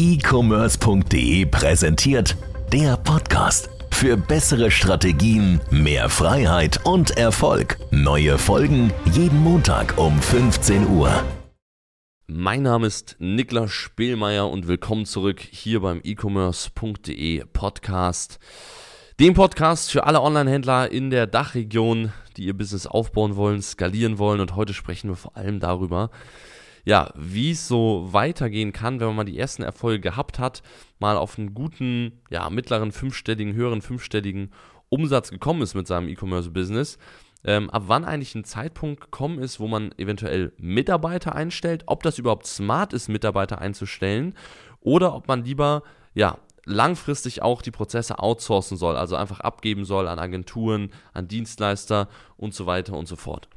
e-commerce.de präsentiert der Podcast. Für bessere Strategien, mehr Freiheit und Erfolg. Neue Folgen jeden Montag um 15 Uhr. Mein Name ist Niklas Spielmeier und willkommen zurück hier beim e-commerce.de Podcast. Dem Podcast für alle Online-Händler in der Dachregion, die ihr Business aufbauen wollen, skalieren wollen. Und heute sprechen wir vor allem darüber, ja, wie es so weitergehen kann, wenn man mal die ersten Erfolge gehabt hat, mal auf einen guten, ja, mittleren fünfstelligen, höheren fünfstelligen Umsatz gekommen ist mit seinem E-Commerce-Business. Ähm, ab wann eigentlich ein Zeitpunkt gekommen ist, wo man eventuell Mitarbeiter einstellt, ob das überhaupt smart ist, Mitarbeiter einzustellen oder ob man lieber, ja, langfristig auch die Prozesse outsourcen soll, also einfach abgeben soll an Agenturen, an Dienstleister und so weiter und so fort.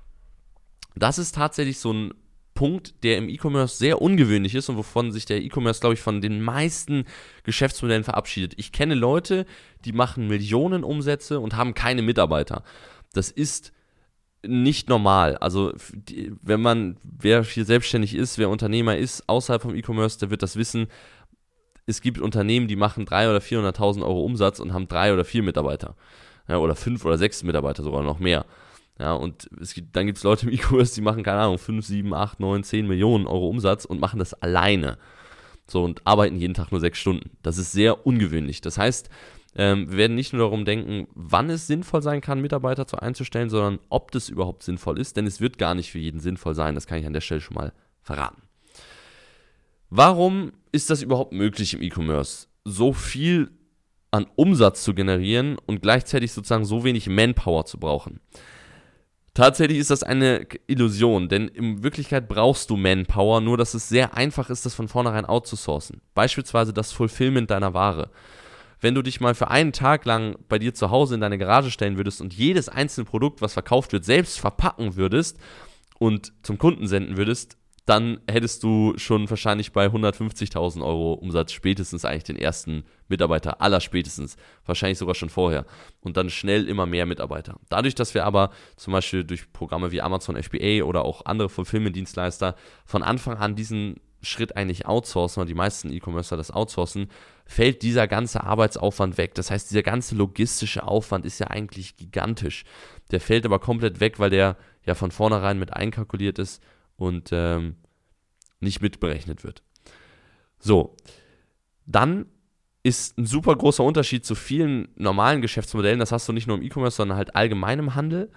Das ist tatsächlich so ein Punkt, der im E-Commerce sehr ungewöhnlich ist und wovon sich der E-Commerce, glaube ich, von den meisten Geschäftsmodellen verabschiedet. Ich kenne Leute, die machen Millionen Umsätze und haben keine Mitarbeiter. Das ist nicht normal. Also, wenn man, wer hier selbstständig ist, wer Unternehmer ist, außerhalb vom E-Commerce, der wird das wissen. Es gibt Unternehmen, die machen 300.000 oder 400.000 Euro Umsatz und haben drei oder vier Mitarbeiter. Ja, oder fünf oder sechs Mitarbeiter, sogar noch mehr. Ja, und es gibt, dann gibt es Leute im E-Commerce, die machen, keine Ahnung, 5, 7, 8, 9, 10 Millionen Euro Umsatz und machen das alleine. So und arbeiten jeden Tag nur sechs Stunden. Das ist sehr ungewöhnlich. Das heißt, ähm, wir werden nicht nur darum denken, wann es sinnvoll sein kann, Mitarbeiter zu einzustellen, sondern ob das überhaupt sinnvoll ist, denn es wird gar nicht für jeden sinnvoll sein. Das kann ich an der Stelle schon mal verraten. Warum ist das überhaupt möglich im E-Commerce? So viel an Umsatz zu generieren und gleichzeitig sozusagen so wenig Manpower zu brauchen. Tatsächlich ist das eine Illusion, denn in Wirklichkeit brauchst du Manpower, nur dass es sehr einfach ist, das von vornherein outzusourcen. Beispielsweise das Fulfillment deiner Ware. Wenn du dich mal für einen Tag lang bei dir zu Hause in deine Garage stellen würdest und jedes einzelne Produkt, was verkauft wird, selbst verpacken würdest und zum Kunden senden würdest, dann hättest du schon wahrscheinlich bei 150.000 Euro Umsatz spätestens eigentlich den ersten Mitarbeiter, aller spätestens, wahrscheinlich sogar schon vorher. Und dann schnell immer mehr Mitarbeiter. Dadurch, dass wir aber zum Beispiel durch Programme wie Amazon FBA oder auch andere Fulfillment-Dienstleister von Anfang an diesen Schritt eigentlich outsourcen oder die meisten E-Commercer das outsourcen, fällt dieser ganze Arbeitsaufwand weg. Das heißt, dieser ganze logistische Aufwand ist ja eigentlich gigantisch. Der fällt aber komplett weg, weil der ja von vornherein mit einkalkuliert ist und ähm, nicht mitberechnet wird. So, dann ist ein super großer Unterschied zu vielen normalen Geschäftsmodellen. Das hast du nicht nur im E-Commerce, sondern halt allgemein im Handel.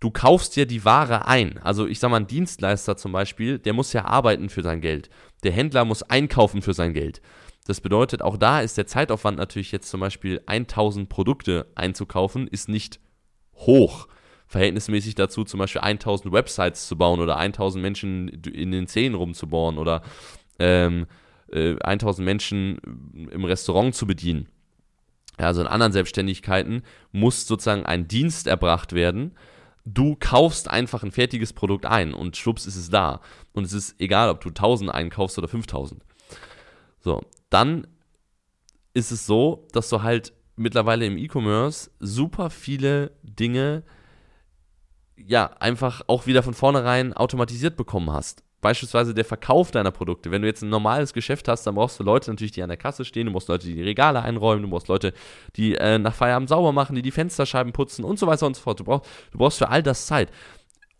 Du kaufst dir die Ware ein. Also ich sage mal, ein Dienstleister zum Beispiel, der muss ja arbeiten für sein Geld. Der Händler muss einkaufen für sein Geld. Das bedeutet, auch da ist der Zeitaufwand natürlich jetzt zum Beispiel 1000 Produkte einzukaufen, ist nicht hoch verhältnismäßig dazu, zum Beispiel 1000 Websites zu bauen oder 1000 Menschen in den Zähnen rumzubohren oder ähm, äh, 1000 Menschen im Restaurant zu bedienen. Also in anderen Selbstständigkeiten muss sozusagen ein Dienst erbracht werden. Du kaufst einfach ein fertiges Produkt ein und schwupps ist es da. Und es ist egal, ob du 1000 einkaufst oder 5000. So, dann ist es so, dass du halt mittlerweile im E-Commerce super viele Dinge ja, einfach auch wieder von vornherein automatisiert bekommen hast. Beispielsweise der Verkauf deiner Produkte. Wenn du jetzt ein normales Geschäft hast, dann brauchst du Leute natürlich, die an der Kasse stehen, du brauchst Leute, die die Regale einräumen, du brauchst Leute, die äh, nach Feierabend sauber machen, die die Fensterscheiben putzen und so weiter und so fort. Du brauchst, du brauchst für all das Zeit.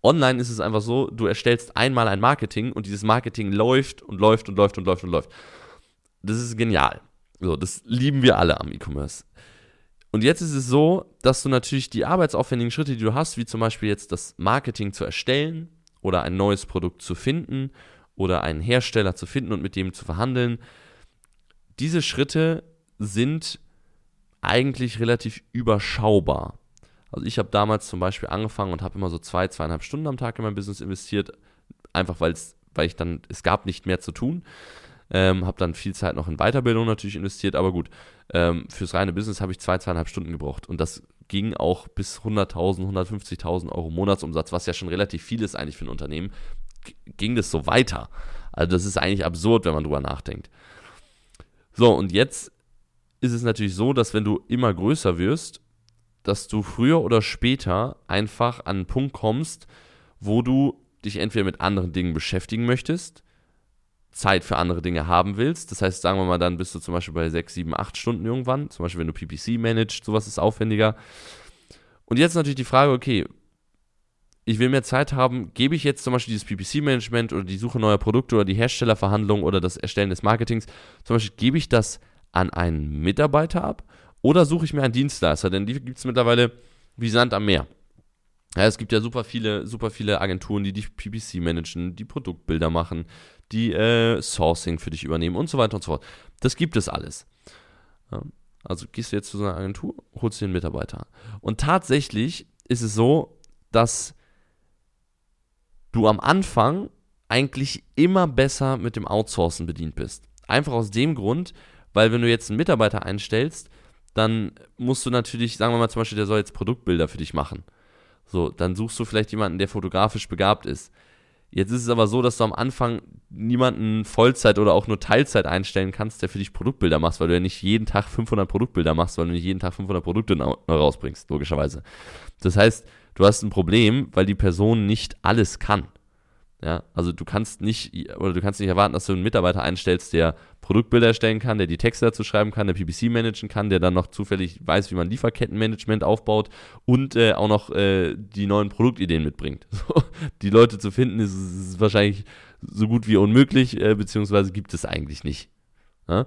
Online ist es einfach so, du erstellst einmal ein Marketing und dieses Marketing läuft und läuft und läuft und läuft und läuft. Das ist genial. So, das lieben wir alle am E-Commerce. Und jetzt ist es so, dass du natürlich die arbeitsaufwendigen Schritte, die du hast, wie zum Beispiel jetzt das Marketing zu erstellen oder ein neues Produkt zu finden oder einen Hersteller zu finden und mit dem zu verhandeln, diese Schritte sind eigentlich relativ überschaubar. Also ich habe damals zum Beispiel angefangen und habe immer so zwei, zweieinhalb Stunden am Tag in mein Business investiert, einfach weil es, ich dann, es gab nicht mehr zu tun. Ähm, habe dann viel Zeit noch in Weiterbildung natürlich investiert, aber gut, ähm, fürs reine Business habe ich zwei, zweieinhalb Stunden gebraucht. Und das ging auch bis 100.000, 150.000 Euro Monatsumsatz, was ja schon relativ viel ist eigentlich für ein Unternehmen, ging das so weiter. Also das ist eigentlich absurd, wenn man drüber nachdenkt. So, und jetzt ist es natürlich so, dass wenn du immer größer wirst, dass du früher oder später einfach an einen Punkt kommst, wo du dich entweder mit anderen Dingen beschäftigen möchtest Zeit für andere Dinge haben willst. Das heißt, sagen wir mal, dann bist du zum Beispiel bei 6, 7, 8 Stunden irgendwann. Zum Beispiel, wenn du PPC managst, sowas ist aufwendiger. Und jetzt natürlich die Frage, okay, ich will mehr Zeit haben, gebe ich jetzt zum Beispiel dieses PPC-Management oder die Suche neuer Produkte oder die Herstellerverhandlung oder das Erstellen des Marketings, zum Beispiel gebe ich das an einen Mitarbeiter ab oder suche ich mir einen Dienstleister, denn die gibt es mittlerweile wie Sand am Meer. Ja, es gibt ja super viele, super viele Agenturen, die die PPC managen, die Produktbilder machen, die äh, Sourcing für dich übernehmen und so weiter und so fort. Das gibt es alles. Ja, also gehst du jetzt zu so einer Agentur, holst dir einen Mitarbeiter. Und tatsächlich ist es so, dass du am Anfang eigentlich immer besser mit dem Outsourcen bedient bist. Einfach aus dem Grund, weil wenn du jetzt einen Mitarbeiter einstellst, dann musst du natürlich, sagen wir mal zum Beispiel, der soll jetzt Produktbilder für dich machen. So, dann suchst du vielleicht jemanden, der fotografisch begabt ist. Jetzt ist es aber so, dass du am Anfang niemanden Vollzeit oder auch nur Teilzeit einstellen kannst, der für dich Produktbilder macht, weil du ja nicht jeden Tag 500 Produktbilder machst, weil du nicht jeden Tag 500 Produkte rausbringst, logischerweise. Das heißt, du hast ein Problem, weil die Person nicht alles kann. Ja, also du kannst nicht oder du kannst nicht erwarten, dass du einen Mitarbeiter einstellst, der Produktbilder erstellen kann, der die Texte dazu schreiben kann, der PPC managen kann, der dann noch zufällig weiß, wie man Lieferkettenmanagement aufbaut und äh, auch noch äh, die neuen Produktideen mitbringt. So, die Leute zu finden ist, ist, wahrscheinlich so gut wie unmöglich, äh, beziehungsweise gibt es eigentlich nicht. Ja?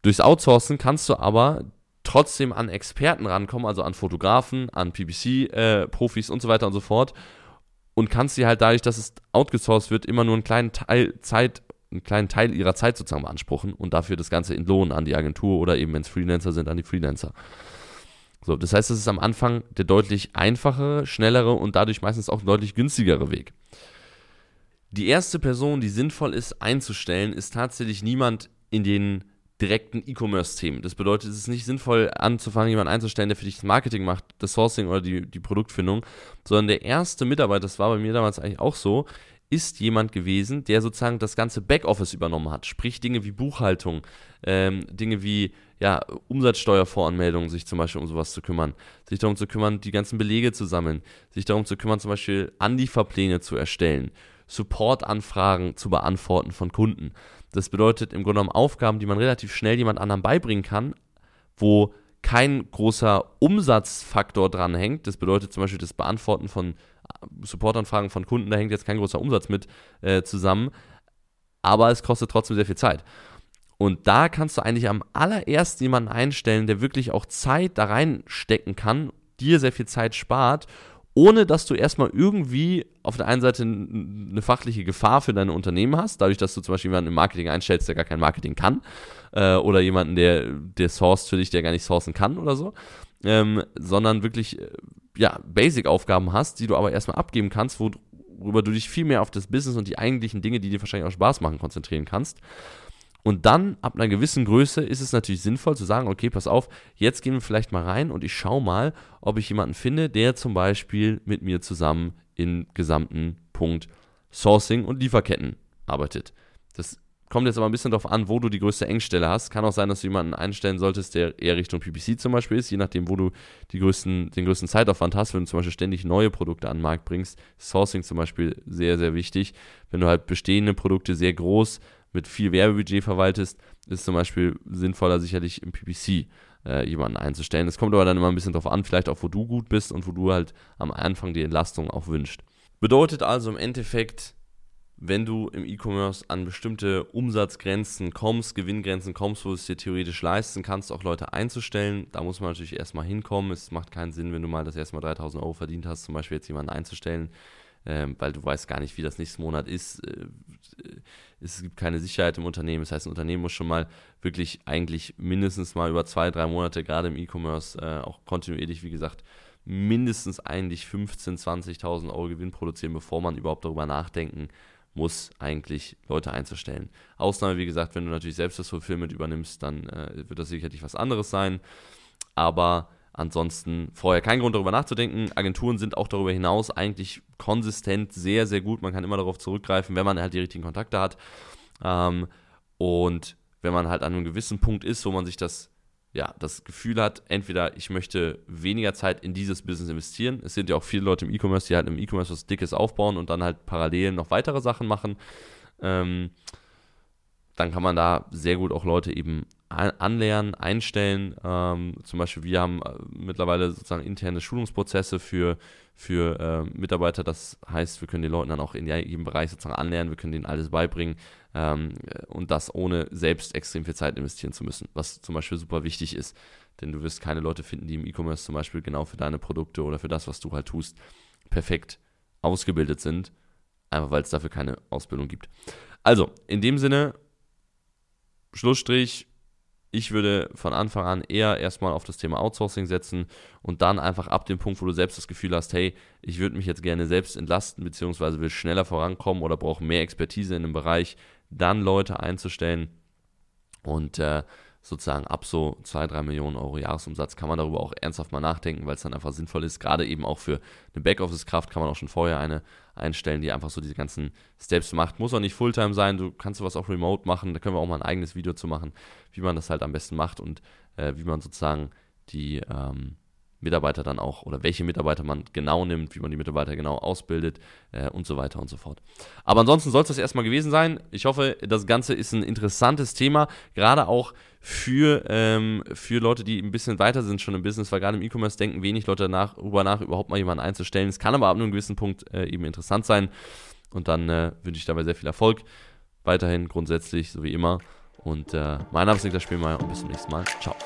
Durchs Outsourcen kannst du aber trotzdem an Experten rankommen, also an Fotografen, an PPC-Profis äh, und so weiter und so fort und kannst sie halt dadurch, dass es outgesourced wird, immer nur einen kleinen Teil Zeit, einen kleinen Teil ihrer Zeit sozusagen beanspruchen und dafür das Ganze entlohnen an die Agentur oder eben, wenn es Freelancer sind, an die Freelancer. So, das heißt, es ist am Anfang der deutlich einfachere, schnellere und dadurch meistens auch deutlich günstigere Weg. Die erste Person, die sinnvoll ist einzustellen, ist tatsächlich niemand in den direkten E-Commerce-Themen. Das bedeutet, es ist nicht sinnvoll anzufangen, jemanden einzustellen, der für dich das Marketing macht, das Sourcing oder die, die Produktfindung, sondern der erste Mitarbeiter, das war bei mir damals eigentlich auch so, ist jemand gewesen, der sozusagen das ganze Backoffice übernommen hat. Sprich Dinge wie Buchhaltung, ähm, Dinge wie ja, Umsatzsteuervoranmeldungen, sich zum Beispiel um sowas zu kümmern, sich darum zu kümmern, die ganzen Belege zu sammeln, sich darum zu kümmern, zum Beispiel Anlieferpläne zu erstellen, Supportanfragen zu beantworten von Kunden. Das bedeutet im Grunde genommen Aufgaben, die man relativ schnell jemand anderem beibringen kann, wo kein großer Umsatzfaktor dran hängt. Das bedeutet zum Beispiel das Beantworten von äh, Supportanfragen von Kunden, da hängt jetzt kein großer Umsatz mit äh, zusammen, aber es kostet trotzdem sehr viel Zeit. Und da kannst du eigentlich am allerersten jemanden einstellen, der wirklich auch Zeit da reinstecken kann, dir sehr viel Zeit spart ohne dass du erstmal irgendwie auf der einen Seite eine fachliche Gefahr für dein Unternehmen hast, dadurch, dass du zum Beispiel jemanden im Marketing einstellst, der gar kein Marketing kann, äh, oder jemanden, der, der sourced für dich, der gar nicht sourcen kann oder so, ähm, sondern wirklich, äh, ja, Basic-Aufgaben hast, die du aber erstmal abgeben kannst, worüber du dich viel mehr auf das Business und die eigentlichen Dinge, die dir wahrscheinlich auch Spaß machen, konzentrieren kannst. Und dann, ab einer gewissen Größe, ist es natürlich sinnvoll zu sagen, okay, pass auf, jetzt gehen wir vielleicht mal rein und ich schaue mal, ob ich jemanden finde, der zum Beispiel mit mir zusammen im gesamten Punkt Sourcing und Lieferketten arbeitet. Das kommt jetzt aber ein bisschen darauf an, wo du die größte Engstelle hast. Kann auch sein, dass du jemanden einstellen solltest, der eher Richtung PPC zum Beispiel ist, je nachdem, wo du größten, den größten Zeitaufwand hast. Wenn du zum Beispiel ständig neue Produkte an den Markt bringst, Sourcing zum Beispiel sehr, sehr wichtig. Wenn du halt bestehende Produkte sehr groß mit viel Werbebudget verwaltest, ist zum Beispiel sinnvoller sicherlich im PPC äh, jemanden einzustellen. Es kommt aber dann immer ein bisschen darauf an, vielleicht auch wo du gut bist und wo du halt am Anfang die Entlastung auch wünscht. Bedeutet also im Endeffekt, wenn du im E-Commerce an bestimmte Umsatzgrenzen kommst, Gewinngrenzen kommst, wo du es dir theoretisch leisten kannst, auch Leute einzustellen, da muss man natürlich erstmal hinkommen. Es macht keinen Sinn, wenn du mal das erstmal 3000 Euro verdient hast, zum Beispiel jetzt jemanden einzustellen, ähm, weil du weißt gar nicht, wie das nächste Monat ist. Äh, es gibt keine Sicherheit im Unternehmen. Das heißt, ein Unternehmen muss schon mal wirklich eigentlich mindestens mal über zwei, drei Monate, gerade im E-Commerce, äh, auch kontinuierlich, wie gesagt, mindestens eigentlich 15.000, 20.000 Euro Gewinn produzieren, bevor man überhaupt darüber nachdenken muss, eigentlich Leute einzustellen. Ausnahme, wie gesagt, wenn du natürlich selbst das Fulfillment übernimmst, dann äh, wird das sicherlich was anderes sein. Aber Ansonsten vorher kein Grund darüber nachzudenken. Agenturen sind auch darüber hinaus eigentlich konsistent sehr, sehr gut. Man kann immer darauf zurückgreifen, wenn man halt die richtigen Kontakte hat. Ähm, und wenn man halt an einem gewissen Punkt ist, wo man sich das, ja, das Gefühl hat, entweder ich möchte weniger Zeit in dieses Business investieren. Es sind ja auch viele Leute im E-Commerce, die halt im E-Commerce was Dickes aufbauen und dann halt parallel noch weitere Sachen machen. Ähm, dann kann man da sehr gut auch Leute eben anlernen, einstellen. Ähm, zum Beispiel, wir haben äh, mittlerweile sozusagen interne Schulungsprozesse für, für äh, Mitarbeiter. Das heißt, wir können den Leuten dann auch in jedem Bereich sozusagen anlernen, wir können denen alles beibringen ähm, und das ohne selbst extrem viel Zeit investieren zu müssen, was zum Beispiel super wichtig ist. Denn du wirst keine Leute finden, die im E-Commerce zum Beispiel genau für deine Produkte oder für das, was du halt tust, perfekt ausgebildet sind, einfach weil es dafür keine Ausbildung gibt. Also, in dem Sinne, Schlussstrich, ich würde von Anfang an eher erstmal auf das Thema Outsourcing setzen und dann einfach ab dem Punkt, wo du selbst das Gefühl hast, hey, ich würde mich jetzt gerne selbst entlasten, beziehungsweise will schneller vorankommen oder brauche mehr Expertise in dem Bereich, dann Leute einzustellen. Und äh, sozusagen ab so 2, 3 Millionen Euro Jahresumsatz kann man darüber auch ernsthaft mal nachdenken, weil es dann einfach sinnvoll ist. Gerade eben auch für eine Backoffice-Kraft kann man auch schon vorher eine einstellen, die einfach so diese ganzen Steps macht. Muss auch nicht Fulltime sein, du kannst sowas auch remote machen, da können wir auch mal ein eigenes Video zu machen, wie man das halt am besten macht und äh, wie man sozusagen die ähm, Mitarbeiter dann auch oder welche Mitarbeiter man genau nimmt, wie man die Mitarbeiter genau ausbildet äh, und so weiter und so fort. Aber ansonsten soll es das erstmal gewesen sein. Ich hoffe, das Ganze ist ein interessantes Thema, gerade auch für, ähm, für Leute, die ein bisschen weiter sind schon im Business, weil gerade im E-Commerce denken wenig Leute danach, darüber nach, überhaupt mal jemanden einzustellen. Es kann aber ab einem gewissen Punkt äh, eben interessant sein und dann äh, wünsche ich dabei sehr viel Erfolg. Weiterhin grundsätzlich, so wie immer. Und äh, mein Name ist Niklas Spielmeier und bis zum nächsten Mal. Ciao.